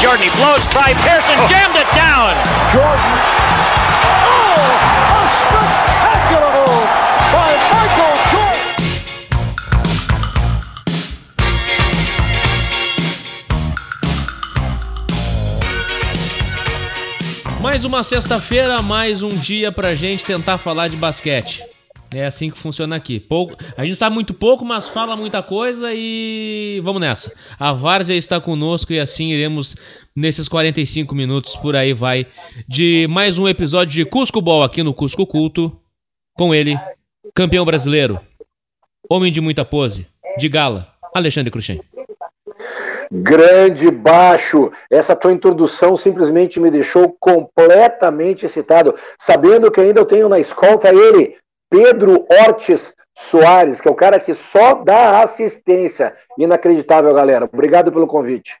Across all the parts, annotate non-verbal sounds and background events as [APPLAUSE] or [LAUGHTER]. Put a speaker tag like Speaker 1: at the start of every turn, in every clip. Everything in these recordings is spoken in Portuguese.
Speaker 1: Jordan.
Speaker 2: He blows by Pearson.
Speaker 3: Oh.
Speaker 2: Jammed it down.
Speaker 3: Jordan. Oh, a spectacular move by Michael Jordan.
Speaker 4: Mais uma sexta-feira, mais um dia pra gente tentar falar de basquete. É assim que funciona aqui. Pouco, a gente sabe muito pouco, mas fala muita coisa e vamos nessa. A Várzea está conosco e assim iremos nesses 45 minutos por aí vai de mais um episódio de Cusco Ball aqui no Cusco Culto. Com ele, campeão brasileiro, homem de muita pose, de gala, Alexandre Cruxem.
Speaker 5: Grande baixo, essa tua introdução simplesmente me deixou completamente excitado, sabendo que ainda eu tenho na escolta ele, Pedro Ortiz Soares, que é o cara que só dá assistência. Inacreditável, galera. Obrigado pelo convite.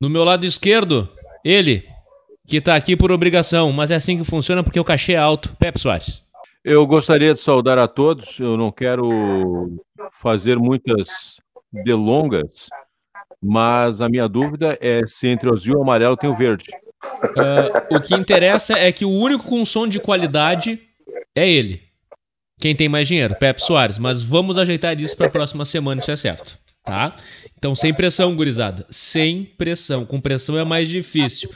Speaker 4: No meu lado esquerdo, ele, que tá aqui por obrigação, mas é assim que funciona porque o cachê é alto, Pepe Soares.
Speaker 6: Eu gostaria de saudar a todos. Eu não quero fazer muitas delongas, mas a minha dúvida é se entre o azul e o amarelo tem o verde.
Speaker 4: Uh, o que interessa é que o único com som de qualidade é ele. Quem tem mais dinheiro, Pepe Soares. Mas vamos ajeitar isso para a próxima semana, isso é certo. Tá? Então, sem pressão, gurizada. Sem pressão. Com pressão é mais difícil.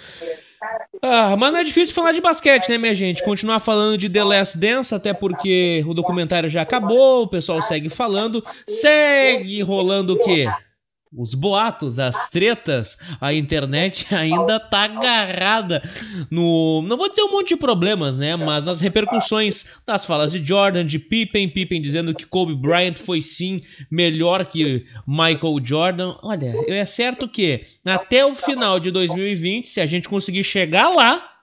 Speaker 4: Ah, mas não é difícil falar de basquete, né, minha gente? Continuar falando de The Last Dance, até porque o documentário já acabou, o pessoal segue falando. Segue rolando o quê? Os boatos, as tretas, a internet [LAUGHS] ainda tá agarrada no. Não vou dizer um monte de problemas, né? Mas nas repercussões das falas de Jordan, de Pippen, Pippen dizendo que Kobe Bryant foi sim melhor que Michael Jordan. Olha, é certo que até o final de 2020, se a gente conseguir chegar lá,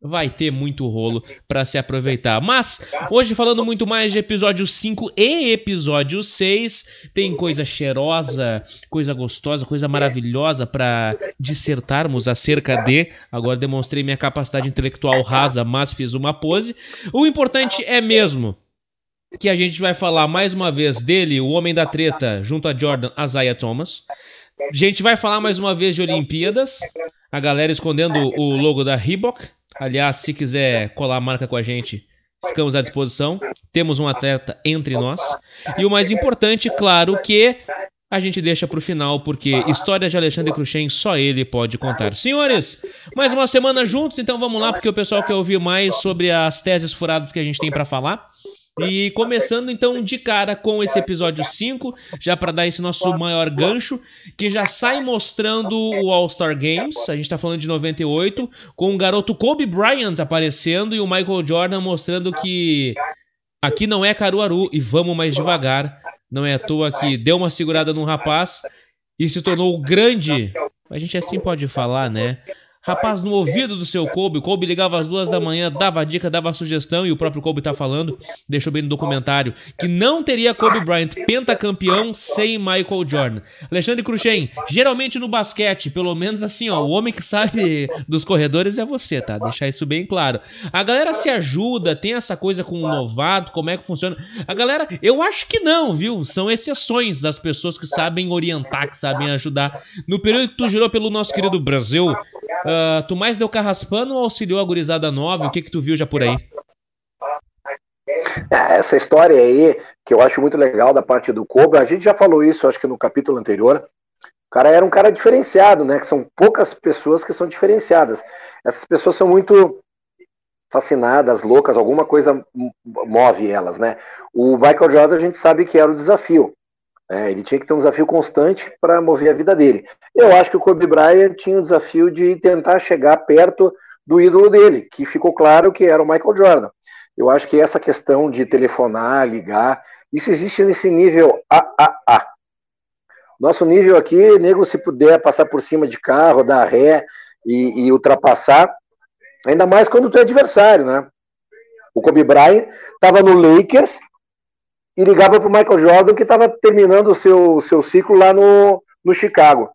Speaker 4: vai ter muito rolo para se aproveitar. Mas hoje falando muito mais de episódio 5 e episódio 6, tem coisa cheirosa, coisa gostosa, coisa maravilhosa para dissertarmos acerca de. Agora demonstrei minha capacidade intelectual rasa, mas fiz uma pose. O importante é mesmo que a gente vai falar mais uma vez dele, o homem da treta, junto a Jordan, Isaiah Thomas. A gente vai falar mais uma vez de Olimpíadas. A galera escondendo o logo da Reebok. Aliás, se quiser colar a marca com a gente, ficamos à disposição. Temos um atleta entre nós. E o mais importante, claro, que a gente deixa pro final, porque história de Alexandre Cruxem só ele pode contar. Senhores, mais uma semana juntos, então vamos lá, porque o pessoal quer ouvir mais sobre as teses furadas que a gente tem para falar. E começando então de cara com esse episódio 5, já para dar esse nosso maior gancho, que já sai mostrando o All-Star Games, a gente tá falando de 98, com o garoto Kobe Bryant aparecendo e o Michael Jordan mostrando que aqui não é Caruaru e vamos mais devagar. Não é à toa que deu uma segurada no rapaz e se tornou o grande, a gente assim pode falar, né? Rapaz, no ouvido do seu Kobe, o Kobe ligava às duas da manhã, dava dica, dava sugestão, e o próprio Kobe tá falando, deixou bem no documentário, que não teria Kobe Bryant pentacampeão sem Michael Jordan. Alexandre Cruxem, geralmente no basquete, pelo menos assim, ó, o homem que sabe dos corredores é você, tá? Deixar isso bem claro. A galera se ajuda, tem essa coisa com o novato, como é que funciona. A galera, eu acho que não, viu? São exceções das pessoas que sabem orientar, que sabem ajudar. No período que tu girou pelo nosso querido Brasil, Uh, tu mais deu carraspano ou auxiliou a gurizada nova? O que que tu viu já por aí?
Speaker 5: É, essa história aí, que eu acho muito legal da parte do Kobe, a gente já falou isso, acho que no capítulo anterior. O cara era um cara diferenciado, né? Que são poucas pessoas que são diferenciadas. Essas pessoas são muito fascinadas, loucas, alguma coisa move elas, né? O Michael Jordan a gente sabe que era o desafio. É, ele tinha que ter um desafio constante para mover a vida dele. Eu acho que o Kobe Bryant tinha o desafio de tentar chegar perto do ídolo dele, que ficou claro que era o Michael Jordan. Eu acho que essa questão de telefonar, ligar, isso existe nesse nível AAA. Nosso nível aqui, nego, se puder passar por cima de carro, dar ré e, e ultrapassar, ainda mais quando tu é adversário, né? O Kobe Bryant estava no Lakers e ligava para o Michael Jordan que estava terminando o seu, seu ciclo lá no, no Chicago.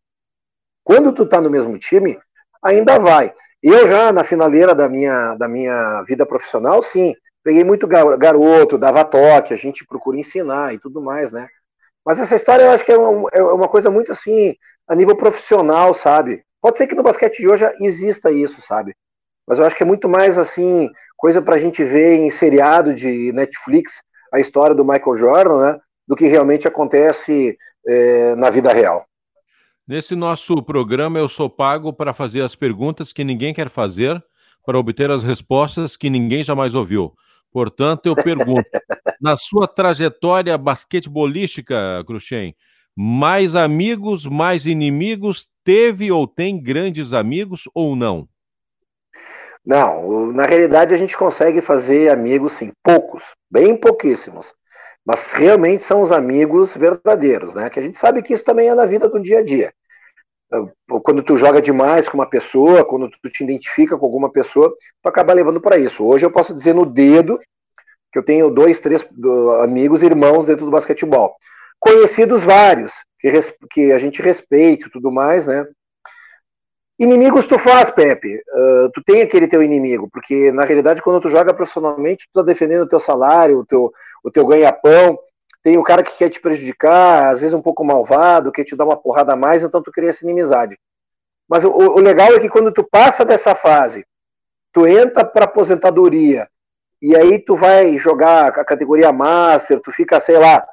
Speaker 5: Quando tu tá no mesmo time, ainda vai. Eu já, na finaleira da minha, da minha vida profissional, sim, peguei muito garoto, dava toque, a gente procura ensinar e tudo mais, né? Mas essa história eu acho que é uma, é uma coisa muito assim, a nível profissional, sabe? Pode ser que no basquete de hoje exista isso, sabe? Mas eu acho que é muito mais assim, coisa pra gente ver em seriado de Netflix, a história do Michael Jordan, né? Do que realmente acontece é, na vida real.
Speaker 6: Nesse nosso programa, eu sou pago para fazer as perguntas que ninguém quer fazer, para obter as respostas que ninguém jamais ouviu. Portanto, eu pergunto: [LAUGHS] na sua trajetória basquetebolística, Cruxem, mais amigos, mais inimigos, teve ou tem grandes amigos ou não?
Speaker 5: Não, na realidade a gente consegue fazer amigos, sim, poucos, bem pouquíssimos. Mas realmente são os amigos verdadeiros, né? Que a gente sabe que isso também é na vida do dia a dia. Quando tu joga demais com uma pessoa, quando tu te identifica com alguma pessoa, tu acaba levando para isso. Hoje eu posso dizer no dedo que eu tenho dois, três amigos, irmãos dentro do basquetebol. Conhecidos vários, que, que a gente respeita e tudo mais, né? Inimigos tu faz, Pepe. Uh, tu tem aquele teu inimigo, porque na realidade quando tu joga profissionalmente, tu tá defendendo o teu salário, o teu, o teu ganha-pão. Tem o cara que quer te prejudicar, às vezes um pouco malvado, quer te dar uma porrada a mais, então tu cria essa inimizade. Mas o, o legal é que quando tu passa dessa fase, tu entra para aposentadoria, e aí tu vai jogar a categoria Master, tu fica, sei lá,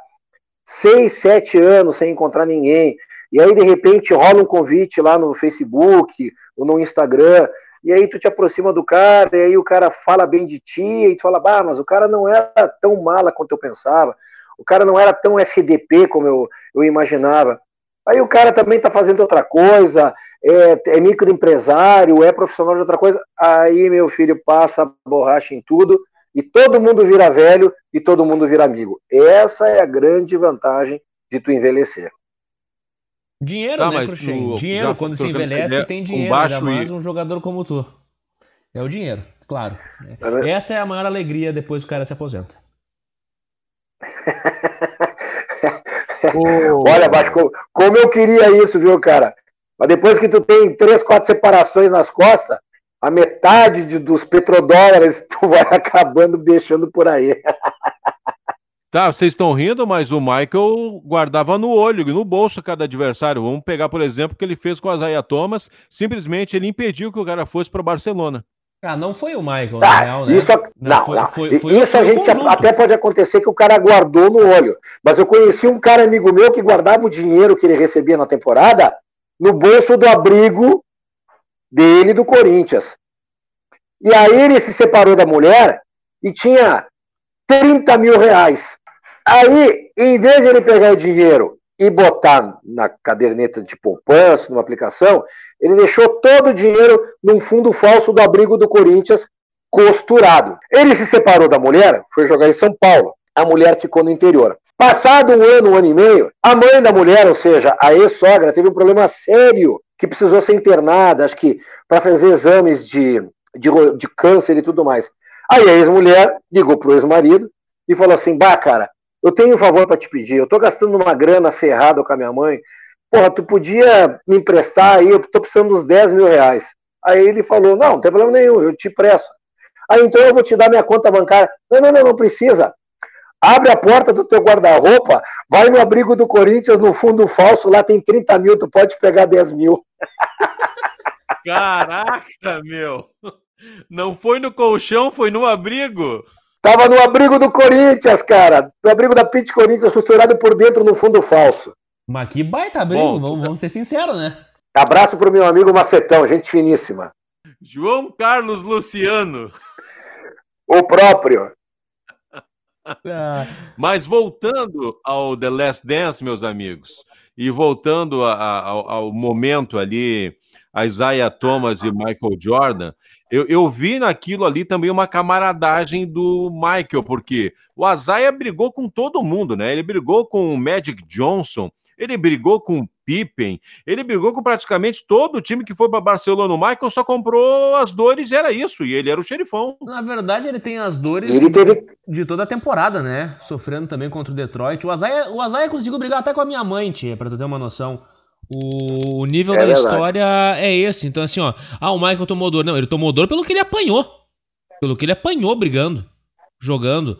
Speaker 5: seis, sete anos sem encontrar ninguém, e aí de repente rola um convite lá no Facebook ou no Instagram, e aí tu te aproxima do cara, e aí o cara fala bem de ti, e tu fala, bah, mas o cara não era tão mala quanto eu pensava, o cara não era tão FDP como eu, eu imaginava. Aí o cara também tá fazendo outra coisa, é, é microempresário, é profissional de outra coisa, aí meu filho passa borracha em tudo, e todo mundo vira velho e todo mundo vira amigo. Essa é a grande vantagem de tu envelhecer.
Speaker 4: Dinheiro, tá, né, Cruxem? Dinheiro, quando se envelhece, tem dinheiro, ainda mais e... um jogador como tu. É o dinheiro, claro. É Essa é a maior alegria depois que o cara se aposenta. [LAUGHS]
Speaker 5: Olha, Baixo, como eu queria isso, viu, cara? Mas depois que tu tem três, quatro separações nas costas, a metade de, dos petrodólares [LAUGHS] tu vai acabando deixando por aí. [LAUGHS]
Speaker 6: Tá, vocês estão rindo, mas o Michael guardava no olho e no bolso cada adversário. Vamos pegar, por exemplo, o que ele fez com a Zaya Thomas. Simplesmente ele impediu que o cara fosse para Barcelona.
Speaker 4: Ah, não foi o Michael, na
Speaker 5: ah, real, né? Isso, não, foi, não. Foi, foi, isso a gente até pode acontecer que o cara guardou no olho. Mas eu conheci um cara amigo meu que guardava o dinheiro que ele recebia na temporada no bolso do abrigo dele do Corinthians. E aí ele se separou da mulher e tinha 30 mil reais. Aí, em vez de ele pegar o dinheiro e botar na caderneta de poupança, numa aplicação, ele deixou todo o dinheiro num fundo falso do abrigo do Corinthians costurado. Ele se separou da mulher, foi jogar em São Paulo. A mulher ficou no interior. Passado um ano, um ano e meio, a mãe da mulher, ou seja, a ex-sogra, teve um problema sério que precisou ser internada, acho que para fazer exames de, de, de, câncer e tudo mais. Aí a ex-mulher ligou pro ex-marido e falou assim: Bah, cara, eu tenho um favor para te pedir, eu tô gastando uma grana ferrada com a minha mãe. Porra, tu podia me emprestar aí, eu tô precisando dos 10 mil reais. Aí ele falou: Não, não tem problema nenhum, eu te presto. Aí então eu vou te dar minha conta bancária. Não, não, não, não precisa. Abre a porta do teu guarda-roupa, vai no abrigo do Corinthians, no fundo falso, lá tem 30 mil, tu pode pegar 10 mil.
Speaker 6: Caraca, meu! Não foi no colchão, foi no abrigo?
Speaker 5: Tava no abrigo do Corinthians, cara. No abrigo da Pit Corinthians, costurado por dentro no fundo falso.
Speaker 4: Mas que baita abrigo, Bom, vamos, vamos ser sinceros, né?
Speaker 5: Abraço pro meu amigo Macetão, gente finíssima.
Speaker 6: João Carlos Luciano.
Speaker 5: O próprio.
Speaker 6: Ah. Mas voltando ao The Last Dance, meus amigos, e voltando a, a, ao, ao, momento ali, Isaiah Thomas e Michael Jordan, eu, eu, vi naquilo ali também uma camaradagem do Michael, porque o Isaiah brigou com todo mundo, né? Ele brigou com o Magic Johnson, ele brigou com o Pippen, ele brigou com praticamente todo o time que foi para Barcelona. O Michael só comprou as dores e era isso, e ele era o xerifão.
Speaker 4: Na verdade, ele tem as dores ele teve... de toda a temporada, né? Sofrendo também contra o Detroit. O Azaia, o Azaia conseguiu brigar até com a minha mãe, tia, pra tu ter uma noção. O nível é da verdade. história é esse. Então, assim, ó. Ah, o Michael tomou dor. Não, ele tomou dor pelo que ele apanhou. Pelo que ele apanhou brigando, jogando.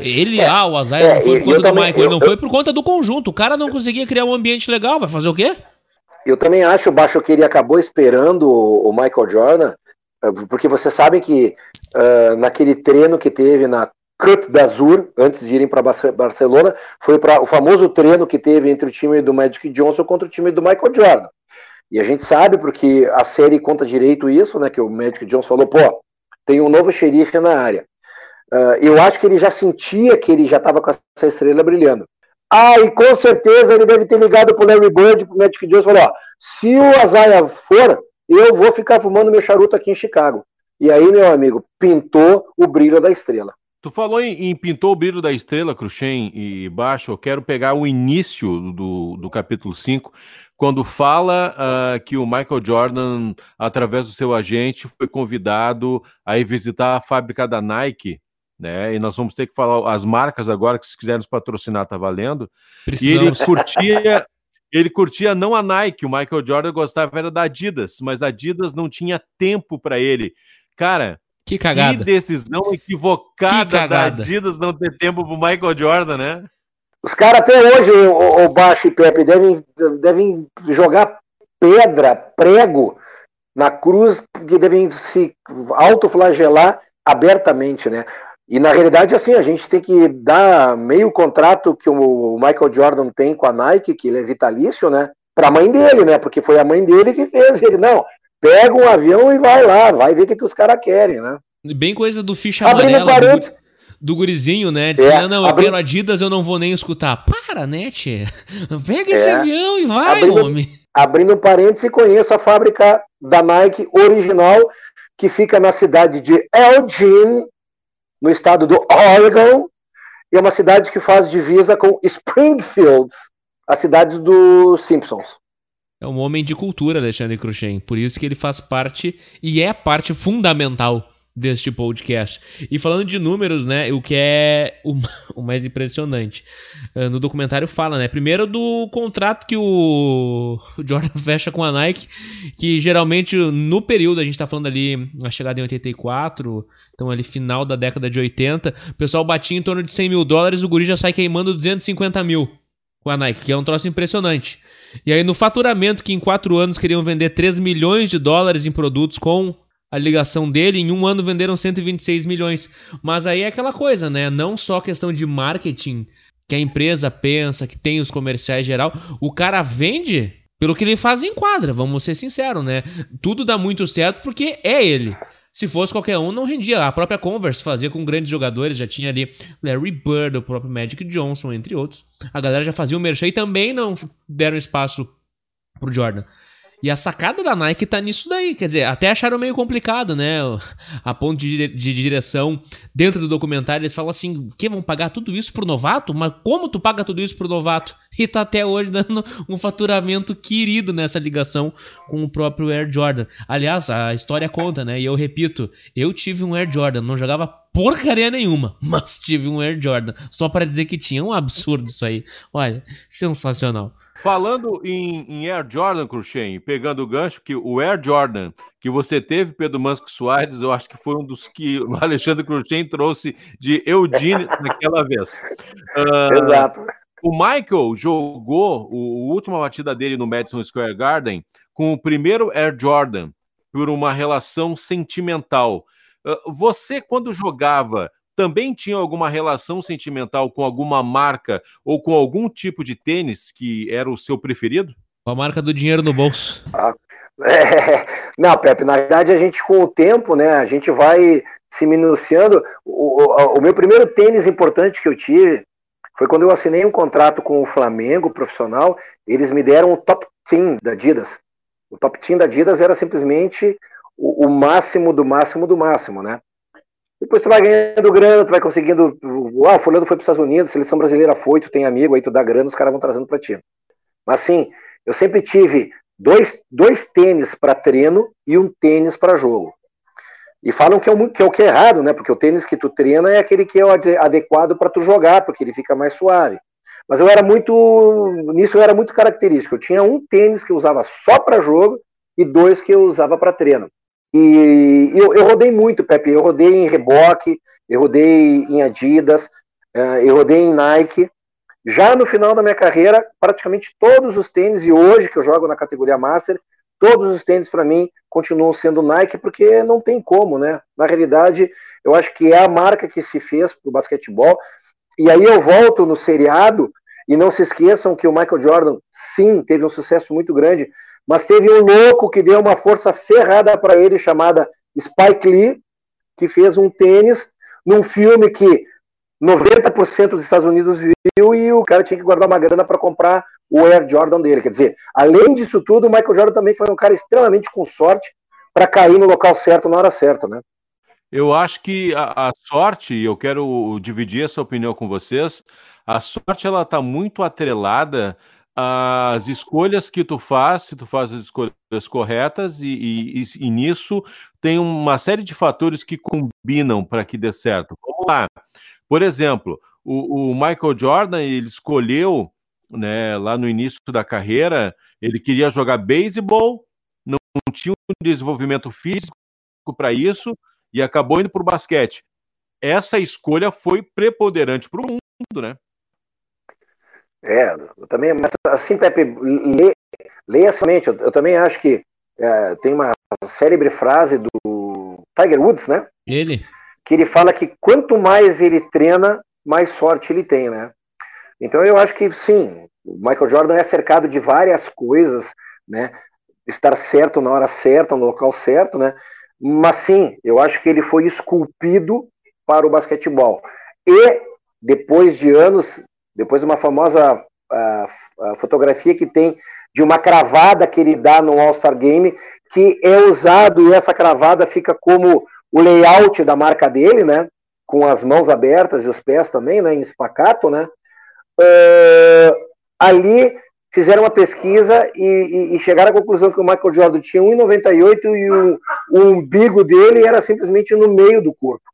Speaker 4: Ele, é, ah, o Azaia é, não foi por conta do também, Michael, eu, ele não eu, foi por conta do conjunto. O cara não conseguia criar um ambiente legal, vai fazer o quê?
Speaker 5: Eu também acho, Baixo, que ele acabou esperando o Michael Jordan, eh, porque vocês sabem que uh, naquele treino que teve na Cut da Azur, antes de irem para Barcelona, foi para o famoso treino que teve entre o time do Magic Johnson contra o time do Michael Jordan. E a gente sabe, porque a série conta direito isso, né? Que o Magic Johnson falou, pô, tem um novo xerife na área. Uh, eu acho que ele já sentia que ele já estava com essa estrela brilhando. Ah, e com certeza ele deve ter ligado pro Larry Bird, pro Magic Johnson, e falou, ó, se o Azaia for, eu vou ficar fumando meu charuto aqui em Chicago. E aí, meu amigo, pintou o brilho da estrela.
Speaker 6: Tu falou em, em, Pintou o Brilho da Estrela, Cruxem e Baixo. Eu quero pegar o início do, do capítulo 5, quando fala uh, que o Michael Jordan, através do seu agente, foi convidado a ir visitar a fábrica da Nike. Né? E nós vamos ter que falar as marcas agora, que se quiser nos patrocinar, tá valendo. Precisamos. E ele curtia. Ele curtia não a Nike, o Michael Jordan gostava era da Adidas, mas a Adidas não tinha tempo para ele. Cara,
Speaker 4: que cagada.
Speaker 6: Que decisão equivocada que cagada. da Adidas não ter tempo pro Michael Jordan, né?
Speaker 5: Os caras até hoje, o, o Baixo e Pepe, devem, devem jogar pedra, prego na cruz, que devem se autoflagelar abertamente, né? E na realidade, assim, a gente tem que dar meio contrato que o Michael Jordan tem com a Nike, que ele é vitalício, né? Para a mãe dele, né? Porque foi a mãe dele que fez. Ele, não, pega um avião e vai lá, vai ver o que, que os caras querem, né?
Speaker 4: Bem coisa do ficha amarela do, do gurizinho, né? Disse, é, não, eu quero Adidas, eu não vou nem escutar. Para, né, tchê? [LAUGHS] Pega esse é, avião e vai, abrindo, homem.
Speaker 5: Abrindo um parênteses, conheço a fábrica da Nike original, que fica na cidade de Elgin, no estado do Oregon, e é uma cidade que faz divisa com Springfield, a cidade dos Simpsons.
Speaker 4: É um homem de cultura, Alexandre Cruxem. Por isso que ele faz parte e é parte fundamental deste podcast. E falando de números, né, o que é o, [LAUGHS] o mais impressionante. Uh, no documentário fala, né, primeiro do contrato que o, o Jordan [LAUGHS] fecha com a Nike, que geralmente no período, a gente tá falando ali, a chegada em 84, então ali final da década de 80, o pessoal batia em torno de 100 mil dólares, o guri já sai queimando 250 mil com a Nike, que é um troço impressionante. E aí, no faturamento, que em quatro anos queriam vender 3 milhões de dólares em produtos com a ligação dele, em um ano venderam 126 milhões. Mas aí é aquela coisa, né? Não só questão de marketing que a empresa pensa, que tem os comerciais geral. O cara vende pelo que ele faz em quadra, vamos ser sinceros, né? Tudo dá muito certo porque é ele. Se fosse qualquer um, não rendia. A própria Converse fazia com grandes jogadores, já tinha ali Larry Bird, o próprio Magic Johnson, entre outros. A galera já fazia o merchan e também não deram espaço pro Jordan. E a sacada da Nike tá nisso daí. Quer dizer, até acharam meio complicado, né? [LAUGHS] A ponto de, de direção dentro do documentário, eles falam assim: que vão pagar tudo isso pro novato? Mas como tu paga tudo isso pro novato? [LAUGHS] E tá até hoje dando um faturamento querido nessa ligação com o próprio Air Jordan. Aliás, a história conta, né? E eu repito, eu tive um Air Jordan, não jogava porcaria nenhuma, [LAUGHS] mas tive um Air Jordan. Só para dizer que tinha um absurdo isso aí. Olha, sensacional.
Speaker 6: Falando em, em Air Jordan, Cruxem, pegando o gancho, que o Air Jordan que você teve, Pedro Mansco Soares, eu acho que foi um dos que o [LAUGHS] Alexandre Cruxem trouxe de Eudine naquela vez.
Speaker 5: Uh, Exato.
Speaker 6: O Michael jogou o, a última batida dele no Madison Square Garden com o primeiro Air Jordan por uma relação sentimental. Uh, você, quando jogava, também tinha alguma relação sentimental com alguma marca ou com algum tipo de tênis que era o seu preferido?
Speaker 4: Com a marca do dinheiro no bolso.
Speaker 5: Ah, é, [LAUGHS] não, Pepe, na verdade a gente com o tempo, né, a gente vai se minuciando. O, o, o, meu primeiro tênis importante que eu tive foi quando eu assinei um contrato com o Flamengo profissional, eles me deram o top team da Adidas. O top team da Adidas era simplesmente o, o máximo do máximo do máximo, né? Depois tu vai ganhando grana, tu vai conseguindo. Ah, fulano foi para os Estados Unidos, seleção brasileira foi, tu tem amigo, aí tu dá grana, os caras vão trazendo para ti. Mas sim, eu sempre tive dois, dois tênis para treino e um tênis para jogo. E falam que é, o, que é o que é errado, né? Porque o tênis que tu treina é aquele que é adequado para tu jogar, porque ele fica mais suave. Mas eu era muito. Nisso eu era muito característico. Eu tinha um tênis que eu usava só para jogo e dois que eu usava para treino. E eu, eu, rodei muito, Pepe. Eu rodei em reboque, eu rodei em Adidas, eh, eu rodei em Nike. Já no final da minha carreira, praticamente todos os tênis, e hoje que eu jogo na categoria Master, todos os tênis para mim continuam sendo Nike, porque não tem como, né? Na realidade, eu acho que é a marca que se fez para o basquetebol. E aí eu volto no seriado, e não se esqueçam que o Michael Jordan, sim, teve um sucesso muito grande, mas teve um louco que deu uma força ferrada para ele, chamada Spike Lee, que fez um tênis num filme que 90% dos Estados Unidos viu e o cara tinha que guardar uma grana para comprar o Air Jordan dele. Quer dizer, além disso tudo, o Michael Jordan também foi um cara extremamente com sorte para cair no local certo na hora certa, né?
Speaker 6: Eu acho que a, a sorte, e eu quero dividir essa opinião com vocês, a sorte ela está muito atrelada às escolhas que tu faz, se tu faz as escolhas corretas, e, e, e nisso tem uma série de fatores que combinam para que dê certo. Vamos lá. Por exemplo, o, o Michael Jordan ele escolheu, né, lá no início da carreira, ele queria jogar beisebol, não, tinha um desenvolvimento físico para isso, e acabou indo para o basquete. Essa escolha foi preponderante para o mundo, né?
Speaker 5: É, eu também, mas assim, Pepe, lê, leia somente. Eu, eu, também acho que é, tem uma célebre frase do Tiger Woods, né?
Speaker 4: Ele.
Speaker 5: Que ele fala que quanto mais ele treina, mais sorte ele tem, né? Então eu acho que sim, o Michael Jordan é cercado de várias coisas, né? Estar certo na hora certa, no local certo, né? Mas sim, eu acho que ele foi esculpido para o basquetebol. E depois de anos depois de uma famosa fotografia que tem de uma cravada que ele dá no All-Star Game, que é usado e essa cravada fica como o layout da marca dele, né? Com as mãos abertas e os pés também, né? Em espacato, né? Uh, ali fizeram uma pesquisa e, e, e, chegaram à conclusão que o Michael Jordan tinha 1,98 e o, o umbigo dele era simplesmente no meio do corpo.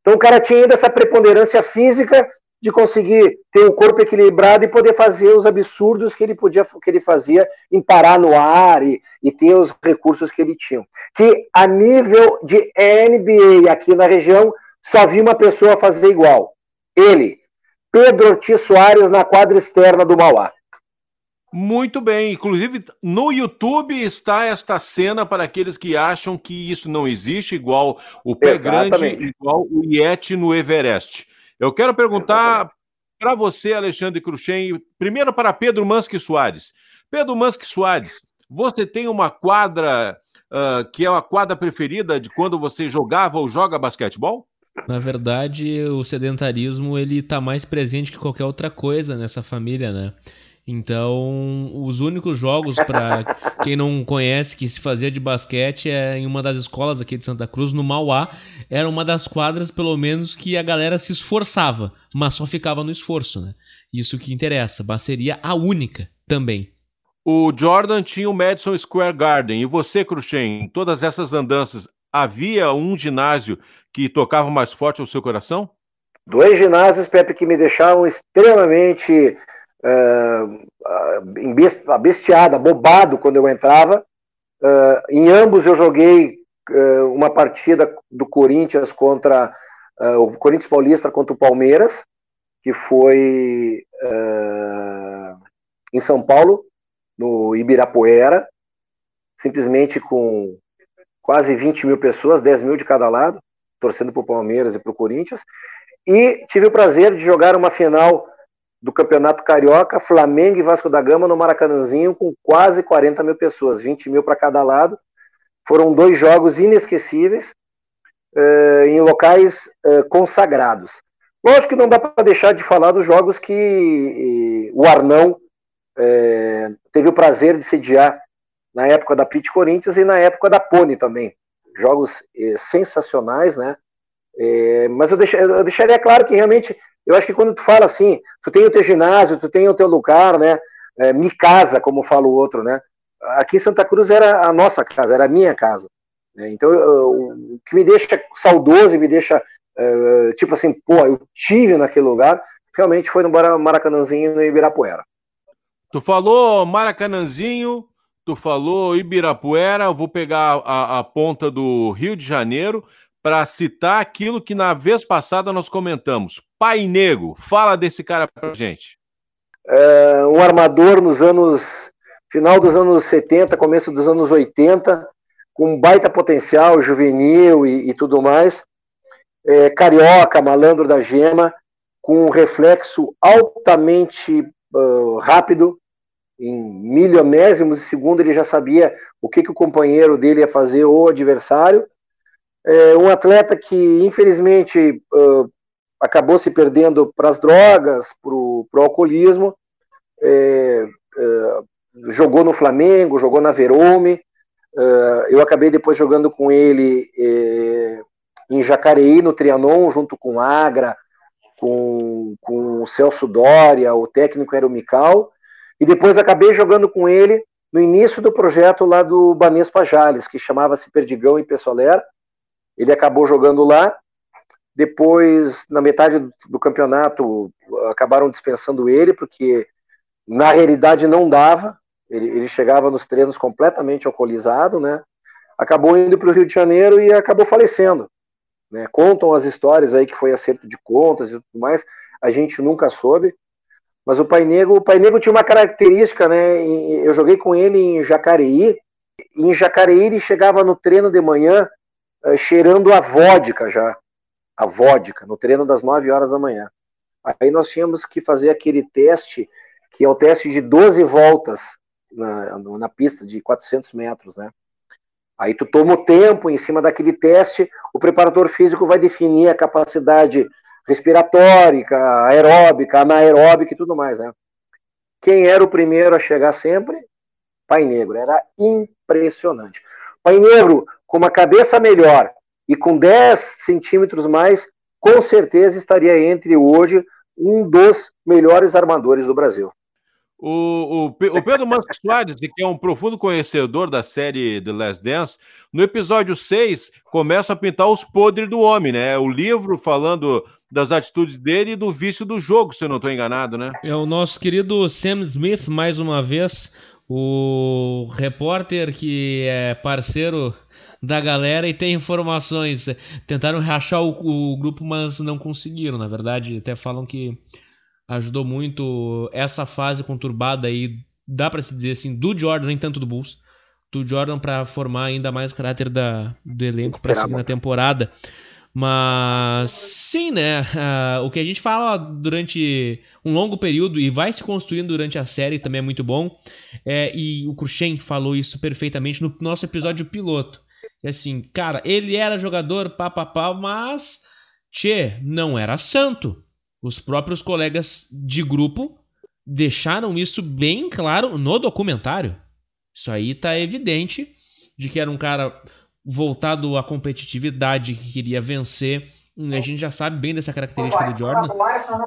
Speaker 5: Então o cara tinha ainda essa preponderância física de conseguir ter o corpo equilibrado e poder fazer os absurdos que ele podia que ele fazia em parar no ar e, e ter os recursos que ele tinha. Que a nível de NBA aqui na região só vi uma pessoa fazer igual. Ele, Pedro Ortiz Soares na quadra externa do Mauá.
Speaker 6: Muito bem, inclusive no YouTube está esta cena para aqueles que acham que isso não existe, igual o pé Exatamente. grande, igual o Yeti no Everest. Eu quero perguntar para você, Alexandre Cruxem, primeiro para Pedro Mansky Soares. Pedro Mansky Soares, você tem uma quadra uh, que é a quadra preferida de quando você jogava ou joga basquetebol?
Speaker 4: Na verdade, o sedentarismo ele está mais presente que qualquer outra coisa nessa família, né? Então, os únicos jogos para [LAUGHS] quem não conhece que se fazia de basquete é em uma das escolas aqui de Santa Cruz, no Mauá, era uma das quadras pelo menos que a galera se esforçava, mas só ficava no esforço, né? Isso que interessa, mas seria a única também.
Speaker 6: O Jordan tinha o Madison Square Garden e você, Cruxem, em todas essas andanças, havia um ginásio que tocava mais forte ao seu coração?
Speaker 5: Dois ginásios, Pepe, que me deixavam extremamente uh, abestiada, bobado quando eu entrava. Uh, em ambos eu joguei uh, uma partida do Corinthians contra uh, o Corinthians Paulista contra o Palmeiras, que foi em São Paulo, no Ibirapuera, simplesmente com quase 20 mil pessoas, 10 mil de cada lado, torcendo para o Palmeiras e para o Corinthians. E tive o prazer de jogar uma final do Campeonato Carioca, Flamengo e Vasco da Gama no Maracanãzinho, com quase 40 mil pessoas, 20 mil para cada lado. Foram dois jogos inesquecíveis uh, em locais uh, consagrados. Lógico que não dá para deixar de falar dos jogos que uh, o Arnão teve o prazer de sediar na época da Pit Corinthians e na época da Pony também. Jogos sensacionais, né? mas eu, eu deixaria claro que realmente eu acho que quando tu fala assim, tu tem o teu ginásio, tu tem o teu lugar, né? É, me casa, como fala o outro, né? Aqui em Santa Cruz era a nossa casa, era a minha casa. Né? Então, o que me deixa saudoso e me deixa, uh, tipo assim, pô, eu tive naquele lugar, realmente foi no Maracanãzinho no Ibirapuera.
Speaker 6: Tu falou Maracanãzinho, tu falou Ibirapuera, eu vou pegar a, a ponta do Rio de Janeiro para citar aquilo que na vez passada nós comentamos. Pai Negro, fala desse cara pra gente.
Speaker 5: É, um armador nos anos. final dos anos 70, começo dos anos 80, com baita potencial juvenil e, e tudo mais. É, carioca, malandro da gema, com um reflexo altamente uh, rápido, em milionésimos de segundo ele já sabia o que, que o companheiro dele ia fazer ou adversário. É, um atleta que, infelizmente, uh, acabou se perdendo para as drogas, para o alcoolismo, é, é, jogou no Flamengo, jogou na Verome. É, eu acabei depois jogando com ele é, em Jacareí, no Trianon, junto com Agra, com, com o Celso Dória, o técnico era o Mical. E depois acabei jogando com ele no início do projeto lá do Banespa Jales, que chamava-se Perdigão e Pessoler. Ele acabou jogando lá. Depois, na metade do campeonato, acabaram dispensando ele, porque na realidade não dava. Ele, ele chegava nos treinos completamente alcoolizado, né? Acabou indo para o Rio de Janeiro e acabou falecendo. Né? Contam as histórias aí que foi acerto de contas e tudo mais. A gente nunca soube. Mas o Pai Negro, o Pai Negro tinha uma característica, né? Eu joguei com ele em Jacareí. Em Jacareí ele chegava no treino de manhã uh, cheirando a vodka já. A vodka, no treino das 9 horas da manhã. Aí nós tínhamos que fazer aquele teste, que é o teste de 12 voltas na, na pista de 400 metros, né? Aí tu toma o tempo em cima daquele teste, o preparador físico vai definir a capacidade respiratória, aeróbica, anaeróbica e tudo mais, né? Quem era o primeiro a chegar sempre? Pai Negro. Era impressionante. Pai Negro, com uma cabeça melhor e com 10 centímetros mais, com certeza estaria entre hoje um dos melhores armadores do Brasil.
Speaker 6: O, o, o, Pedro Manso [LAUGHS] Soares, que é um profundo conhecedor da série The Last Dance, no episódio 6 começa a pintar os podres do homem, né? O livro falando das atitudes dele e do vício do jogo, se eu não estou enganado, né?
Speaker 4: É o nosso querido Sam Smith, mais uma vez, o repórter que é parceiro da galera e tem informações. Tentaram rachar o, o grupo, mas não conseguiram. Na verdade, até falam que ajudou muito essa fase conturbada aí, dá para se dizer assim, do Jordan, nem tanto do Bulls, do Jordan para formar ainda mais o caráter da, do elenco para seguir na temporada. Mas sim, né? Uh, o que a gente fala durante um longo período e vai se construindo durante a série também é muito bom. É, e o Cruxem falou isso perfeitamente no nosso episódio piloto. É assim, cara, ele era jogador papapá, mas Tchê, não era santo. Os próprios colegas de grupo deixaram isso bem claro no documentário. Isso aí tá evidente de que era um cara voltado à competitividade, que queria vencer. A gente já sabe bem dessa característica do Jordan.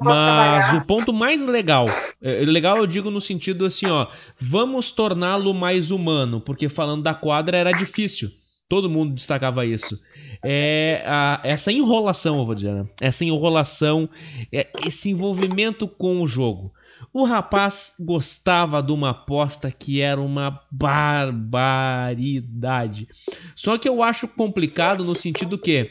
Speaker 4: Mas o ponto mais legal, é, legal eu digo no sentido assim, ó, vamos torná-lo mais humano, porque falando da quadra era difícil. Todo mundo destacava isso. É a, essa enrolação, eu vou dizer, né? Essa enrolação, é, esse envolvimento com o jogo. O rapaz gostava de uma aposta que era uma barbaridade. Só que eu acho complicado no sentido que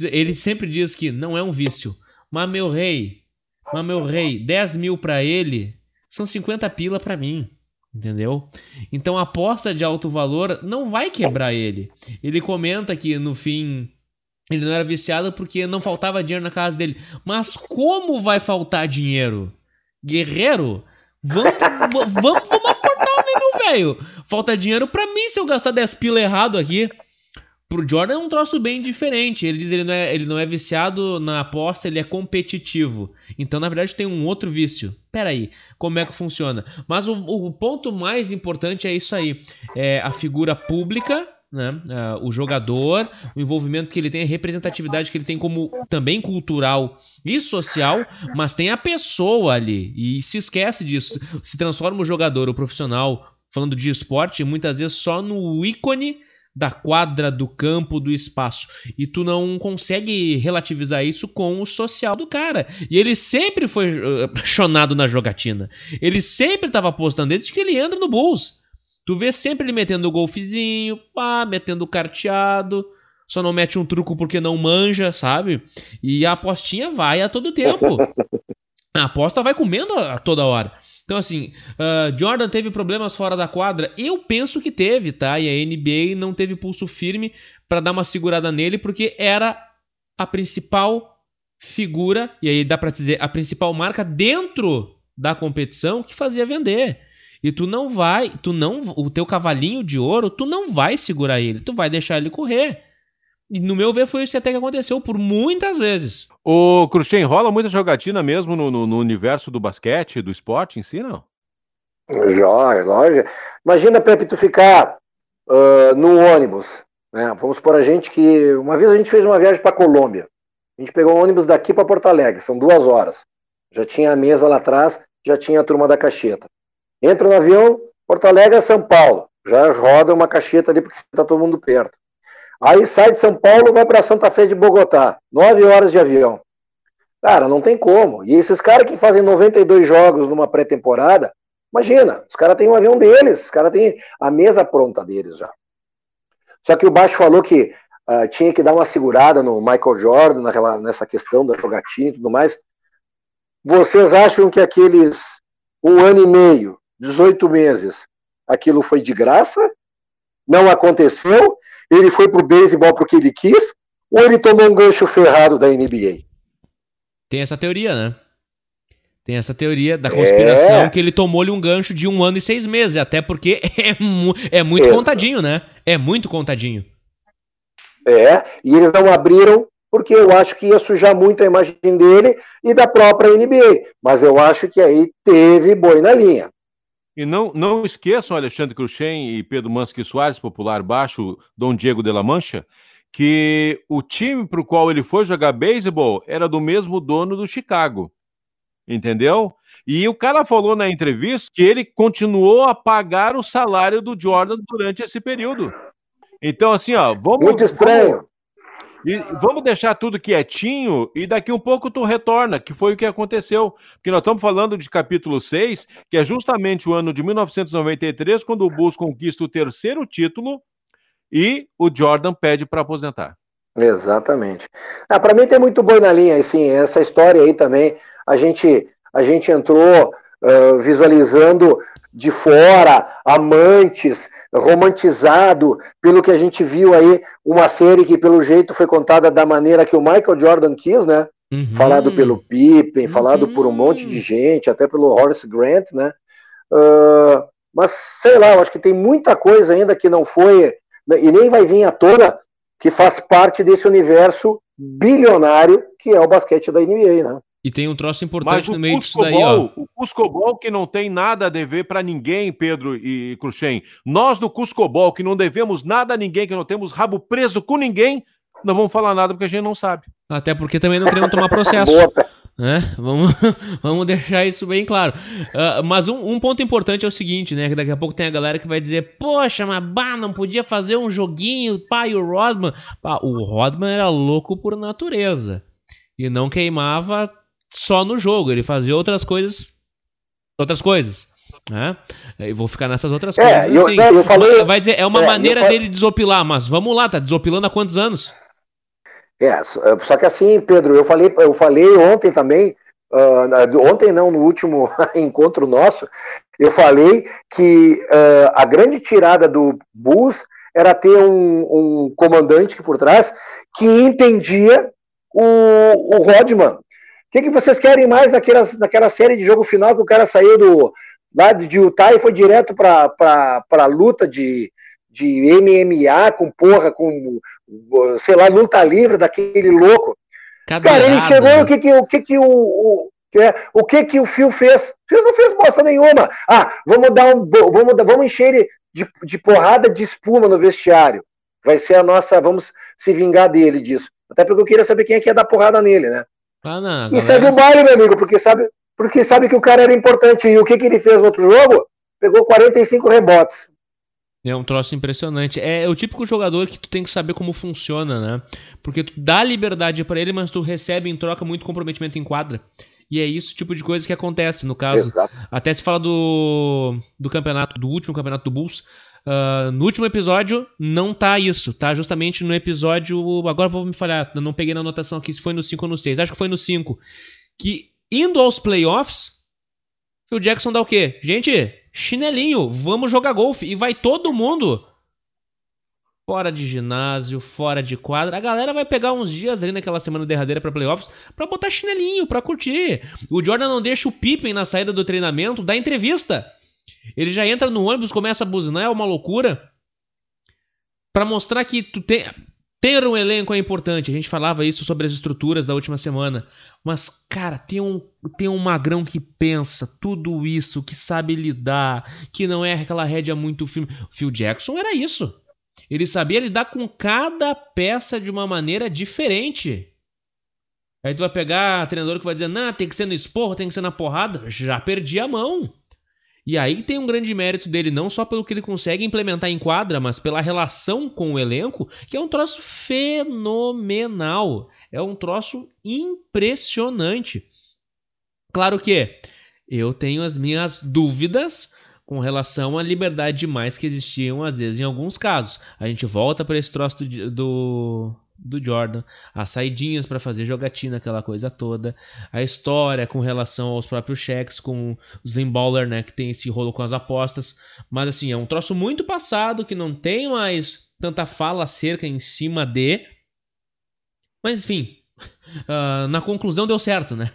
Speaker 4: ele sempre diz que não é um vício. Mas meu rei, mas meu rei, 10 mil para ele são 50 pila para mim. Entendeu? Então a aposta de alto valor não vai quebrar ele. Ele comenta que no fim ele não era viciado porque não faltava dinheiro na casa dele. Mas como vai faltar dinheiro? Guerreiro, vamos, vamos, vamos aportar o nego velho. Falta dinheiro para mim se eu gastar 10 pila errado aqui. Pro Jordan é um troço bem diferente. Ele diz ele não, é, ele não é viciado na aposta, ele é competitivo. Então, na verdade, tem um outro vício. Pera aí, como é que funciona? Mas o, o ponto mais importante é isso aí. É a figura pública né? Uh, o jogador, o envolvimento que ele tem, a representatividade que ele tem como também cultural e social, mas tem a pessoa ali e se esquece disso, se transforma o jogador, o profissional, falando de esporte, muitas vezes só no ícone da quadra, do campo, do espaço. E tu não consegue relativizar isso com o social do cara. E ele sempre foi apaixonado na jogatina. Ele sempre estava apostando desde que ele entra no Bulls. Tu vê sempre ele metendo o golfezinho, pá, metendo o carteado. Só não mete um truco porque não manja, sabe? E a apostinha vai a todo tempo. [LAUGHS] A aposta vai comendo a toda hora. Então, assim, uh, Jordan teve problemas fora da quadra? Eu penso que teve, tá? E a NBA não teve pulso firme para dar uma segurada nele, porque era a principal figura, e aí dá para dizer a principal marca dentro da competição que fazia vender. E tu não vai, tu não, o teu cavalinho de ouro, tu não vai segurar ele, tu vai deixar ele correr. E no meu ver foi isso até que aconteceu por muitas vezes.
Speaker 6: O Cruxem, rola muita jogatina mesmo no, no, no, universo do basquete, do esporte em si, não?
Speaker 5: Joga, lógico. Imagina, Pepe, tu ficar uh, no ônibus. Né? Vamos por a gente que. Uma vez a gente fez uma viagem para Colômbia. A gente pegou um ônibus daqui para Porto Alegre, são duas horas. Já tinha a mesa lá atrás, já tinha a turma da cacheta. Entra no avião, Porto Alegre a São Paulo. Já roda uma cacheta ali porque está todo mundo perto. Aí sai de São Paulo, vai para Santa Fé de Bogotá. Nove horas de avião. Cara, não tem como. E esses caras que fazem 92 jogos numa pré-temporada, imagina, os caras têm um avião deles, os caras têm a mesa pronta deles já. Só que o Baixo falou que uh, tinha que dar uma segurada no Michael Jordan, naquela, nessa questão da jogatina e tudo mais. Vocês acham que aqueles um ano e meio 18 meses, aquilo foi de graça, não aconteceu, ele foi pro beisebol porque ele quis, ou ele tomou um gancho ferrado da NBA?
Speaker 4: Tem essa teoria, né? Tem essa teoria da conspiração é. que ele tomou-lhe um gancho de um ano e seis meses, até porque [LAUGHS] é, mu é muito contadinho, né? É muito contadinho.
Speaker 5: É, e eles não abriram porque eu acho que ia sujar muito a imagem dele e da própria NBA. Mas eu acho que aí teve boi na linha.
Speaker 6: E não, não esqueçam, Alexandre Cruxem e Pedro Mansky Soares, popular baixo, Dom Diego de la Mancha, que o time para o qual ele foi jogar beisebol era do mesmo dono do Chicago. Entendeu? E o cara falou na entrevista que ele continuou a pagar o salário do Jordan durante esse período. Então, assim, ó, vamos.
Speaker 5: Muito estranho.
Speaker 6: E vamos deixar tudo quietinho e daqui um pouco tu retorna, que foi o que aconteceu. Porque nós estamos falando de capítulo 6, que é justamente o ano de 1993, quando o Bulls conquista o terceiro título e o Jordan pede para aposentar.
Speaker 5: Exatamente. Ah, para mim tem muito boi na linha, assim, essa história aí também, a gente, a gente entrou uh, visualizando de fora, amantes, romantizado pelo que a gente viu aí, uma série que pelo jeito foi contada da maneira que o Michael Jordan quis, né? Uhum. Falado pelo Pippen, uhum. falado por um monte de gente, até pelo Horace Grant, né? Uh, mas sei lá, eu acho que tem muita coisa ainda que não foi né, e nem vai vir à tona que faz parte desse universo bilionário que é o basquete da NBA, né?
Speaker 4: E tem um troço importante no meio disso daí, ó.
Speaker 6: O Cuscobol que não tem nada a dever para ninguém, Pedro e Cruxem. Nós do Cuscobol que não devemos nada a ninguém, que não temos rabo preso com ninguém, não vamos falar nada porque a gente não sabe.
Speaker 4: Até porque também não queremos tomar processo. né? Vamos, [LAUGHS] vamos deixar isso bem claro. Uh, mas um, um, ponto importante é o seguinte, né? Que daqui a pouco tem a galera que vai dizer: Poxa, mas bah, não podia fazer um joguinho, pai, o Rodman. Pá, o Rodman era louco por natureza. E não queimava só no jogo, ele fazia outras coisas. Outras coisas. Né? Eu vou ficar nessas outras é, coisas. Eu, assim. eu falei, Vai dizer, é uma é, maneira falei, dele desopilar, mas vamos lá, tá desopilando há quantos anos?
Speaker 5: É, só que assim, Pedro, eu falei, eu falei ontem também, uh, ontem não, no último [LAUGHS] encontro nosso, eu falei que uh, a grande tirada do Bulls era ter um, um comandante por trás que entendia o, o Rodman, que, que vocês querem mais naquela, naquela série de jogo final que o cara saiu do, lá de Utah e foi direto para a luta de, de MMA com porra, com, sei lá, luta livre daquele louco. Cadeirada. Cara, ele chegou, o que que o que que o, o, é, o que que o Phil fez? Fez não fez bosta nenhuma. Ah, vamos dar um, vamos, vamos encher ele de, de porrada de espuma no vestiário. Vai ser a nossa, vamos se vingar dele disso. Até porque eu queria saber quem é que ia dar porrada nele, né? Ah, não, e segue o baile, meu amigo, porque sabe, porque sabe que o cara era importante. E o que, que ele fez no outro jogo? Pegou 45 rebotes.
Speaker 4: É um troço impressionante. É o típico jogador que tu tem que saber como funciona, né? Porque tu dá liberdade para ele, mas tu recebe em troca muito comprometimento em quadra. E é isso tipo de coisa que acontece, no caso.
Speaker 5: Exato.
Speaker 4: Até se fala do, do campeonato, do último campeonato do Bulls. Uh, no último episódio, não tá isso. Tá justamente no episódio. Agora vou me falhar, não peguei na anotação aqui se foi no 5 ou no 6. Acho que foi no 5. Que indo aos playoffs, o Jackson dá o quê? Gente, chinelinho, vamos jogar golfe. E vai todo mundo fora de ginásio, fora de quadra. A galera vai pegar uns dias ali naquela semana derradeira para playoffs para botar chinelinho, para curtir. O Jordan não deixa o Pippen na saída do treinamento da entrevista. Ele já entra no ônibus, começa a buzinar, é uma loucura. para mostrar que tu tem ter um elenco é importante. A gente falava isso sobre as estruturas da última semana. Mas, cara, tem um, tem um magrão que pensa tudo isso, que sabe lidar, que não é aquela rédea muito firme. O Phil Jackson era isso. Ele sabia lidar com cada peça de uma maneira diferente. Aí tu vai pegar treinador que vai dizer, não, tem que ser no esporro, tem que ser na porrada. Já perdi a mão. E aí tem um grande mérito dele, não só pelo que ele consegue implementar em quadra, mas pela relação com o elenco, que é um troço fenomenal. É um troço impressionante. Claro que eu tenho as minhas dúvidas com relação à liberdade demais que existiam, às vezes, em alguns casos. A gente volta para esse troço do, do, do Jordan, as saidinhas para fazer jogatina, aquela coisa toda, a história com relação aos próprios cheques, com o Slim Baller, né, que tem esse rolo com as apostas, mas assim, é um troço muito passado que não tem mais tanta fala acerca em cima de. Mas enfim, Uh, na conclusão deu certo, né?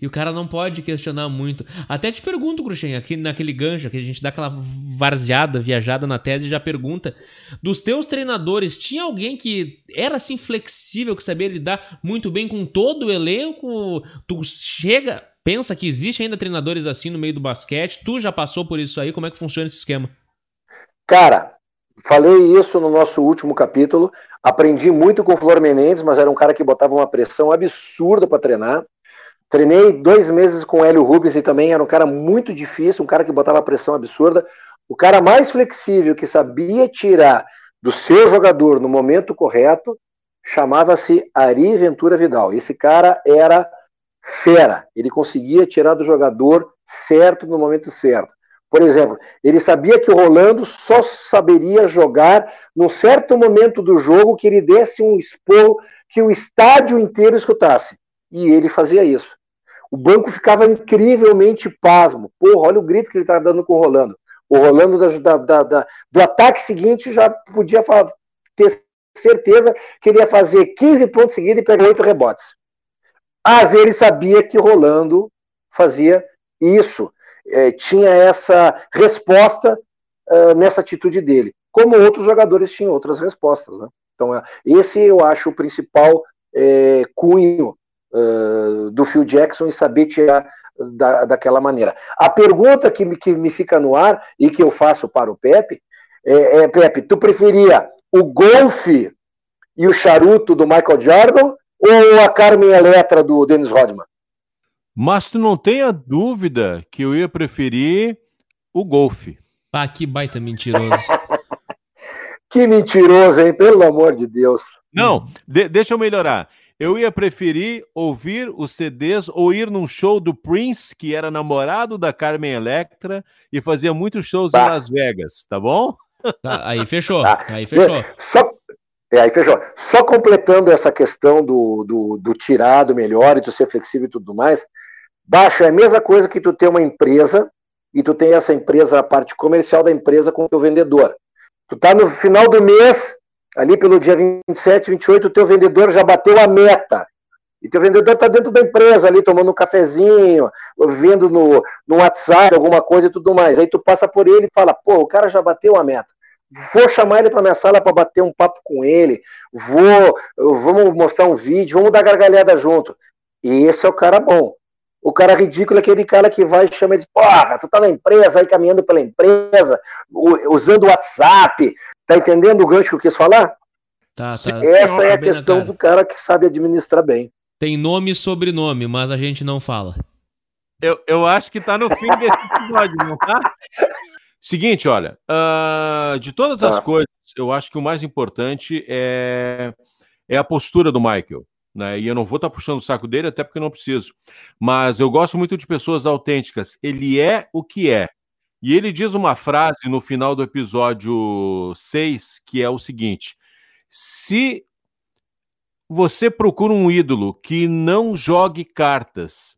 Speaker 4: E o cara não pode questionar muito. Até te pergunto, Cruxem, aqui naquele gancho que a gente dá aquela varzeada, viajada na tese e já pergunta: dos teus treinadores, tinha alguém que era assim flexível, que sabia lidar muito bem com todo o elenco? Tu chega, pensa que existe ainda treinadores assim no meio do basquete? Tu já passou por isso aí? Como é que funciona esse esquema?
Speaker 5: Cara, falei isso no nosso último capítulo. Aprendi muito com o Flor Menezes, mas era um cara que botava uma pressão absurda para treinar. Treinei dois meses com o Hélio Rubens e também era um cara muito difícil, um cara que botava pressão absurda. O cara mais flexível, que sabia tirar do seu jogador no momento correto, chamava-se Ari Ventura Vidal. Esse cara era fera, ele conseguia tirar do jogador certo no momento certo. Por exemplo, ele sabia que o Rolando só saberia jogar num certo momento do jogo que ele desse um esporro que o estádio inteiro escutasse. E ele fazia isso. O banco ficava incrivelmente pasmo. Porra, olha o grito que ele estava dando com o Rolando. O Rolando da, da, da, do ataque seguinte já podia ter certeza que ele ia fazer 15 pontos seguidos e pegar 8 rebotes. Vezes ele sabia que o Rolando fazia isso é, tinha essa resposta uh, nessa atitude dele, como outros jogadores tinham outras respostas. Né? Então, é, esse eu acho o principal é, cunho uh, do Phil Jackson em saber tirar da, daquela maneira. A pergunta que me, que me fica no ar e que eu faço para o Pepe é, é Pepe, tu preferia o golfe e o charuto do Michael Jordan ou a Carmen Electra do Dennis Rodman?
Speaker 6: Mas tu não tenha dúvida que eu ia preferir o golfe.
Speaker 4: Ah, que baita mentiroso. [LAUGHS]
Speaker 5: que mentiroso, hein? Pelo amor de Deus.
Speaker 6: Não, de deixa eu melhorar. Eu ia preferir ouvir os CDs ou ir num show do Prince, que era namorado da Carmen Electra e fazia muitos shows tá. em Las Vegas, tá bom?
Speaker 4: Tá, aí fechou. Tá. Aí fechou.
Speaker 5: Só, é, aí fechou. Só completando essa questão do, do, do tirado melhor e do ser flexível e tudo mais, Baixo é a mesma coisa que tu ter uma empresa e tu tem essa empresa, a parte comercial da empresa com o teu vendedor. Tu tá no final do mês, ali pelo dia 27, 28, o teu vendedor já bateu a meta. E teu vendedor está dentro da empresa ali, tomando um cafezinho, vendo no, no WhatsApp alguma coisa e tudo mais. Aí tu passa por ele e fala, pô, o cara já bateu a meta. Vou chamar ele para minha sala para bater um papo com ele. Vou, vamos mostrar um vídeo, vamos dar gargalhada junto. E esse é o cara bom. O cara ridículo é aquele cara que vai e chama e diz, porra, tu tá na empresa aí caminhando pela empresa, usando o WhatsApp, tá entendendo o gancho que eu quis falar?
Speaker 4: Tá, tá.
Speaker 5: Essa é a questão do cara que sabe administrar bem.
Speaker 4: Tem nome e sobrenome, mas a gente não fala.
Speaker 6: Eu, eu acho que tá no fim desse episódio, não tá? Seguinte, olha, uh, de todas as ah. coisas, eu acho que o mais importante é, é a postura do Michael. Né? E eu não vou estar tá puxando o saco dele, até porque não preciso. Mas eu gosto muito de pessoas autênticas. Ele é o que é. E ele diz uma frase no final do episódio 6 que é o seguinte: se você procura um ídolo que não jogue cartas,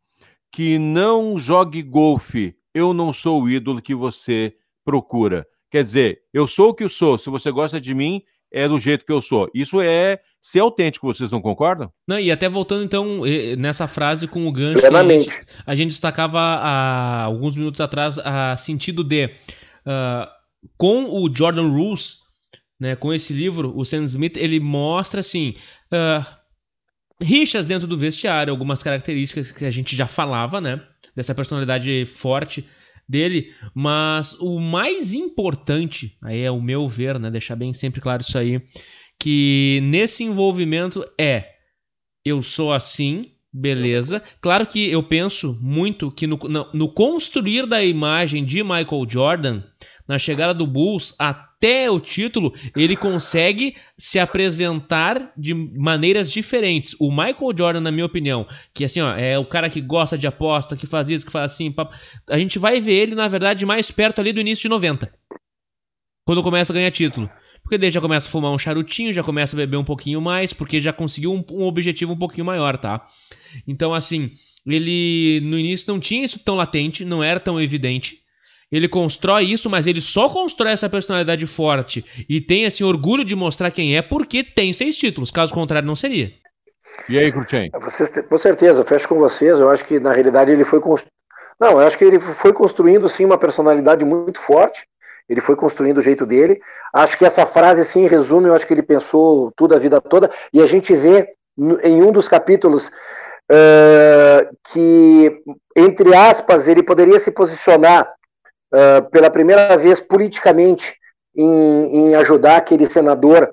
Speaker 6: que não jogue golfe, eu não sou o ídolo que você procura. Quer dizer, eu sou o que eu sou. Se você gosta de mim, é do jeito que eu sou. Isso é ser autêntico, vocês não concordam?
Speaker 4: Não, e até voltando então nessa frase com o gancho que a gente, a gente destacava há alguns minutos atrás a sentido de uh, com o Jordan Rules, né, com esse livro, o Sam Smith ele mostra assim uh, rixas dentro do vestiário, algumas características que a gente já falava, né, dessa personalidade forte dele, mas o mais importante, aí é o meu ver, né, deixar bem sempre claro isso aí, que nesse envolvimento é eu sou assim, beleza. Claro que eu penso muito que no, no, no construir da imagem de Michael Jordan, na chegada do Bulls até o título, ele consegue se apresentar de maneiras diferentes. O Michael Jordan, na minha opinião, que assim, ó, é o cara que gosta de aposta, que faz isso, que faz assim, a gente vai ver ele, na verdade, mais perto ali do início de 90. Quando começa a ganhar título. Porque daí já começa a fumar um charutinho, já começa a beber um pouquinho mais, porque já conseguiu um, um objetivo um pouquinho maior, tá? Então, assim, ele no início não tinha isso tão latente, não era tão evidente. Ele constrói isso, mas ele só constrói essa personalidade forte e tem esse orgulho de mostrar quem é porque tem seis títulos. Caso contrário, não seria.
Speaker 6: E aí, Curtin?
Speaker 5: Com certeza, eu fecho com vocês. Eu acho que na realidade ele foi. Const... Não, eu acho que ele foi construindo sim uma personalidade muito forte. Ele foi construindo o jeito dele. Acho que essa frase, sim, em resumo, eu acho que ele pensou tudo a vida toda. E a gente vê em um dos capítulos uh, que, entre aspas, ele poderia se posicionar uh, pela primeira vez politicamente em, em ajudar aquele senador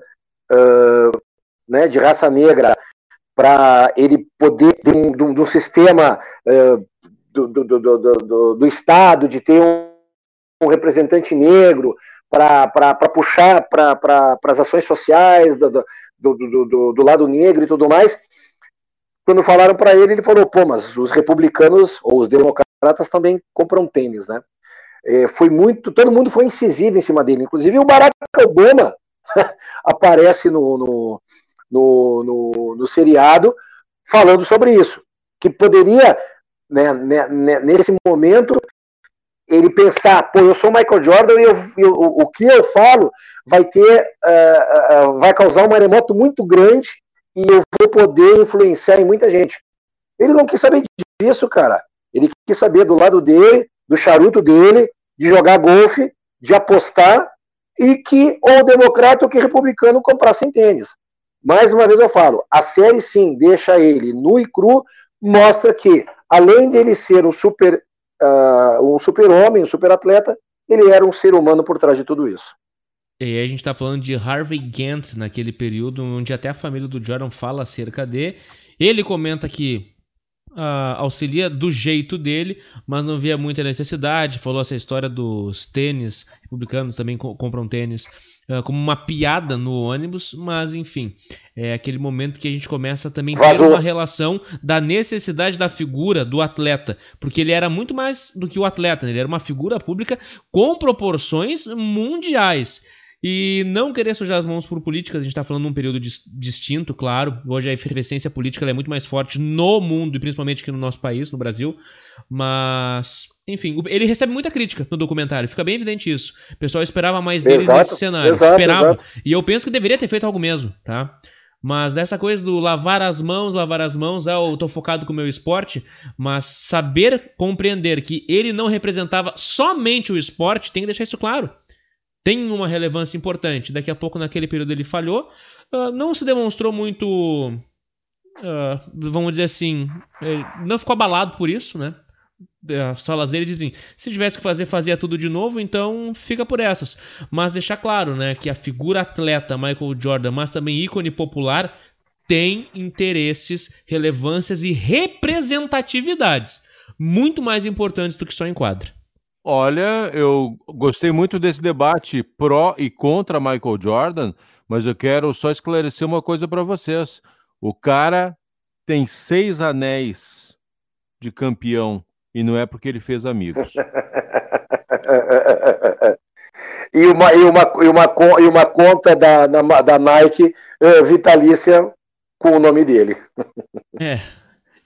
Speaker 5: uh, né, de raça negra para ele poder, de um, de um, sistema do, do, do, do, Estado, de ter um, um representante negro para puxar para pra, as ações sociais do, do, do, do, lado negro e tudo mais. Quando falaram para ele, ele falou: pô, mas os republicanos ou os democratas também compram tênis, né? é, foi muito, todo mundo foi incisivo em cima dele, inclusive o Barack Obama [LAUGHS] aparece no, no, no, no, no seriado falando sobre isso, que poderia, né, né, né nesse momento, ele pensar, pô, eu sou Michael Jordan e eu, eu, o, que eu falo vai ter, uh, uh, vai causar um maremoto muito grande e eu vou poder influenciar em muita gente. Ele não quis saber disso, cara. Ele quis saber do lado dele, do charuto dele, de jogar golfe, de apostar, e que ou democrata ou que republicano comprassem tênis. Mais uma vez eu falo, a série sim deixa ele nu e cru, mostra que, além dele ser um super, uh, um super homem, um super atleta, ele era um ser humano por trás de tudo isso.
Speaker 4: E aí a gente está falando de Harvey Gantt naquele período, onde até a família do Jordan fala acerca de. Ele comenta que uh, auxilia do jeito dele, mas não via muita necessidade. Falou essa história dos tênis, republicanos também co compram tênis, uh, como uma piada no ônibus, mas enfim, é aquele momento que a gente começa também a ter uma relação da necessidade da figura do atleta, porque ele era muito mais do que o atleta, né? ele era uma figura pública com proporções mundiais. E não querer sujar as mãos por políticas, a gente está falando num período dis distinto, claro. Hoje a efervescência política é muito mais forte no mundo e principalmente aqui no nosso país, no Brasil. Mas, enfim, ele recebe muita crítica no documentário, fica bem evidente isso. O pessoal esperava mais dele exato, nesse cenário, exato, esperava. Exato. E eu penso que deveria ter feito algo mesmo, tá? Mas essa coisa do lavar as mãos, lavar as mãos, ah, eu tô focado com o meu esporte, mas saber compreender que ele não representava somente o esporte, tem que deixar isso claro tem uma relevância importante. Daqui a pouco, naquele período, ele falhou. Uh, não se demonstrou muito. Uh, vamos dizer assim. não ficou abalado por isso, né? As falas dele dizem: se tivesse que fazer, fazia tudo de novo, então fica por essas. Mas deixar claro, né, que a figura atleta Michael Jordan, mas também ícone popular, tem interesses, relevâncias e representatividades muito mais importantes do que só enquadra.
Speaker 6: Olha, eu gostei muito desse debate pró e contra Michael Jordan, mas eu quero só esclarecer uma coisa para vocês. O cara tem seis anéis de campeão e não é porque ele fez amigos. [LAUGHS]
Speaker 5: e, uma, e, uma, e, uma, e uma conta da, da Nike uh, vitalícia com o nome dele. [LAUGHS]
Speaker 4: É.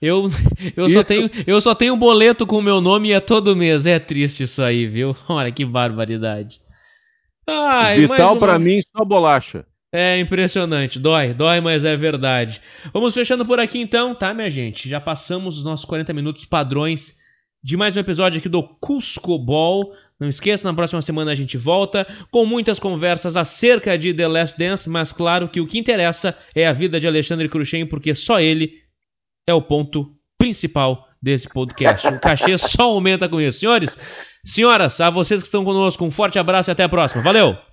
Speaker 4: Eu, eu, só tenho, eu só tenho um boleto com o meu nome e é todo mês. É triste isso aí, viu? [LAUGHS] Olha que barbaridade.
Speaker 6: Ai, Vital uma... para mim só bolacha.
Speaker 4: É impressionante, dói, dói, mas é verdade. Vamos fechando por aqui então, tá, minha gente? Já passamos os nossos 40 minutos padrões de mais um episódio aqui do Cusco Ball. Não esqueça, na próxima semana a gente volta com muitas conversas acerca de The Last Dance, mas claro que o que interessa é a vida de Alexandre Cruxem, porque só ele é o ponto principal desse podcast. O cachê só aumenta com isso. Senhores, senhoras, a vocês que estão conosco, um forte abraço e até a próxima. Valeu!